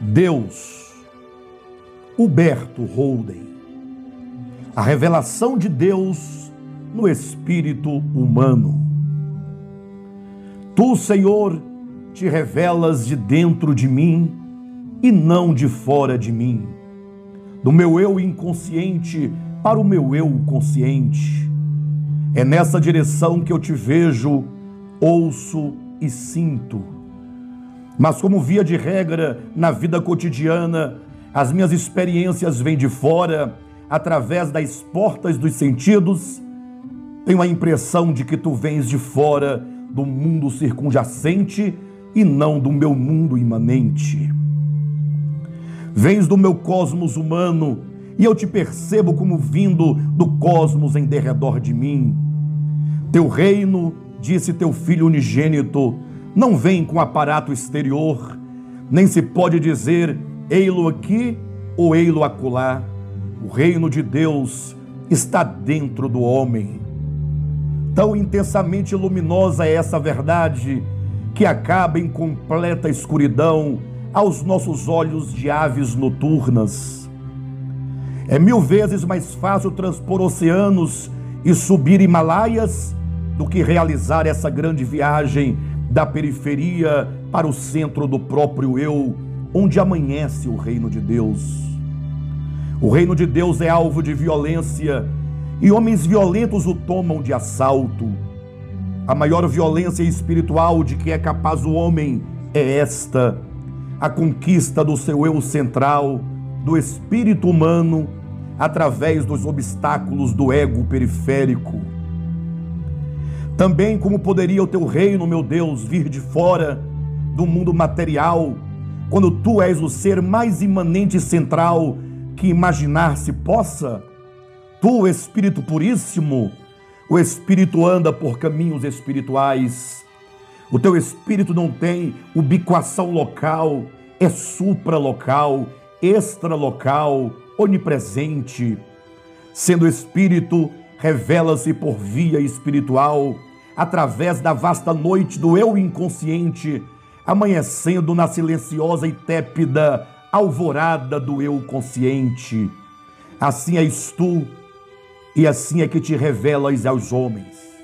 Deus, Huberto Holden. A revelação de Deus no espírito humano. Tu, Senhor, te revelas de dentro de mim e não de fora de mim, do meu eu inconsciente para o meu eu consciente. É nessa direção que eu te vejo, ouço e sinto. Mas, como via de regra na vida cotidiana, as minhas experiências vêm de fora, através das portas dos sentidos, tenho a impressão de que tu vens de fora do mundo circunjacente e não do meu mundo imanente. Vens do meu cosmos humano e eu te percebo como vindo do cosmos em derredor de mim. Teu reino, disse teu filho unigênito, não vem com aparato exterior, nem se pode dizer ei-lo aqui ou ei-lo acolá. O reino de Deus está dentro do homem. Tão intensamente luminosa é essa verdade que acaba em completa escuridão aos nossos olhos de aves noturnas. É mil vezes mais fácil transpor oceanos e subir Himalaias do que realizar essa grande viagem da periferia para o centro do próprio eu, onde amanhece o reino de Deus. O reino de Deus é alvo de violência e homens violentos o tomam de assalto. A maior violência espiritual de que é capaz o homem é esta: a conquista do seu eu central, do espírito humano, através dos obstáculos do ego periférico. Também, como poderia o teu reino, meu Deus, vir de fora do mundo material, quando tu és o ser mais imanente e central que imaginar se possa? Tu, Espírito Puríssimo, o Espírito anda por caminhos espirituais. O teu Espírito não tem ubiquação local, é supralocal, extralocal, onipresente. Sendo Espírito, revela-se por via espiritual, através da vasta noite do eu inconsciente, amanhecendo na silenciosa e tépida alvorada do eu consciente. Assim és tu, e assim é que te revelas aos homens.